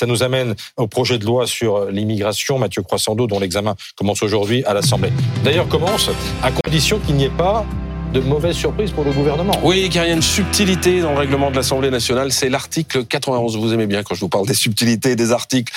Ça nous amène au projet de loi sur l'immigration, Mathieu Croissando, dont l'examen commence aujourd'hui à l'Assemblée. D'ailleurs, commence à condition qu'il n'y ait pas de mauvaises surprises pour le gouvernement. Oui, car il y a une subtilité dans le règlement de l'Assemblée nationale, c'est l'article 91. Vous aimez bien quand je vous parle des subtilités des articles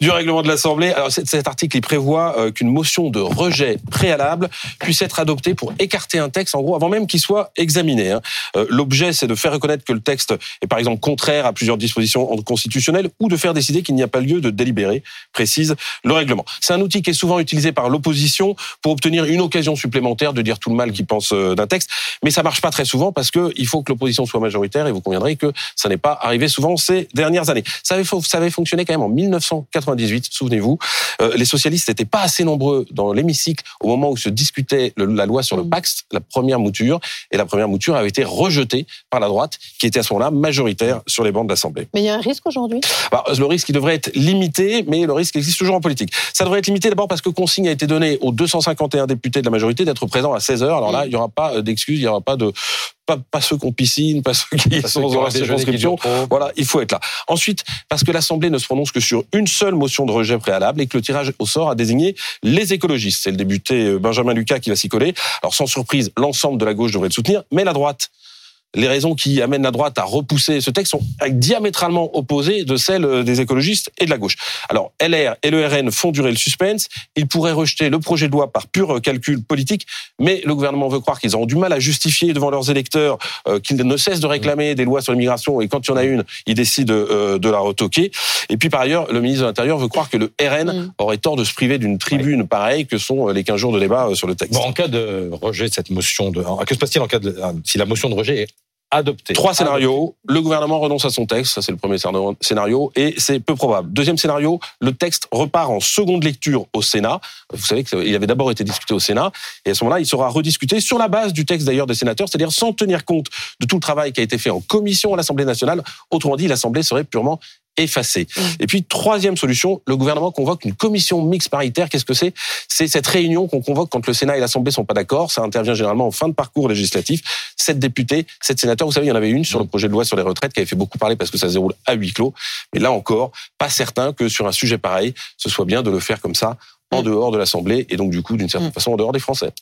du règlement de l'Assemblée. Alors cet article, il prévoit euh, qu'une motion de rejet préalable puisse être adoptée pour écarter un texte, en gros, avant même qu'il soit examiné. Hein. Euh, l'objet, c'est de faire reconnaître que le texte est, par exemple, contraire à plusieurs dispositions constitutionnelles ou de faire décider qu'il n'y a pas lieu de délibérer, précise le règlement. C'est un outil qui est souvent utilisé par l'opposition pour obtenir une occasion supplémentaire de dire tout le mal qu'il pense euh, d'un texte mais ça marche pas très souvent parce que il faut que l'opposition soit majoritaire et vous conviendrez que ça n'est pas arrivé souvent ces dernières années. Ça avait, ça avait fonctionné quand même en 1998, souvenez-vous. Euh, les socialistes n'étaient pas assez nombreux dans l'hémicycle au moment où se discutait la loi sur le mm. Pax, la première mouture, et la première mouture avait été rejetée par la droite, qui était à ce moment-là majoritaire sur les bancs de l'Assemblée. Mais il y a un risque aujourd'hui? Bah, Le risque, il devrait être limité, mais le risque existe toujours en politique. Ça devrait être limité d'abord parce que consigne a été donnée aux 251 députés de la majorité d'être présents à 16 heures. Alors là, mm. il n'y aura pas euh, d'excuses, il n'y aura pas de pas, pas ceux qui ont piscine, pas ceux qui sont dans la circonscription. Voilà, il faut être là. Ensuite, parce que l'Assemblée ne se prononce que sur une seule motion de rejet préalable et que le tirage au sort a désigné les écologistes. C'est le député euh, Benjamin Lucas qui va s'y coller. Alors sans surprise, l'ensemble de la gauche devrait le soutenir, mais la droite les raisons qui amènent la droite à repousser ce texte sont diamétralement opposées de celles euh, des écologistes et de la gauche. Alors, LR et le RN font durer le suspense. Ils pourraient rejeter le projet de loi par pur calcul politique, mais le gouvernement veut croire qu'ils auront du mal à justifier devant leurs électeurs euh, qu'ils ne cessent de réclamer des lois sur l'immigration et quand il y en a une, ils décident euh, de la retoquer. Et puis, par ailleurs, le ministre de l'Intérieur veut croire que le RN mm. aurait tort de se priver d'une tribune pareille que sont les 15 jours de débat sur le texte. Bon, en cas de rejet de cette motion de... Que se passe-t-il en cas de... Si la motion de rejet est adopté. Trois scénarios. Le gouvernement renonce à son texte, ça c'est le premier scénario, et c'est peu probable. Deuxième scénario, le texte repart en seconde lecture au Sénat. Vous savez qu'il avait d'abord été discuté au Sénat, et à ce moment-là, il sera rediscuté sur la base du texte d'ailleurs des sénateurs, c'est-à-dire sans tenir compte de tout le travail qui a été fait en commission à l'Assemblée nationale. Autrement dit, l'Assemblée serait purement effacé. Mm. Et puis, troisième solution, le gouvernement convoque une commission mixte paritaire. Qu'est-ce que c'est? C'est cette réunion qu'on convoque quand le Sénat et l'Assemblée sont pas d'accord. Ça intervient généralement en fin de parcours législatif. Sept députés, sept sénateurs. Vous savez, il y en avait une sur le projet de loi sur les retraites qui avait fait beaucoup parler parce que ça se déroule à huis clos. Mais là encore, pas certain que sur un sujet pareil, ce soit bien de le faire comme ça en mm. dehors de l'Assemblée et donc du coup, d'une certaine mm. façon, en dehors des Français.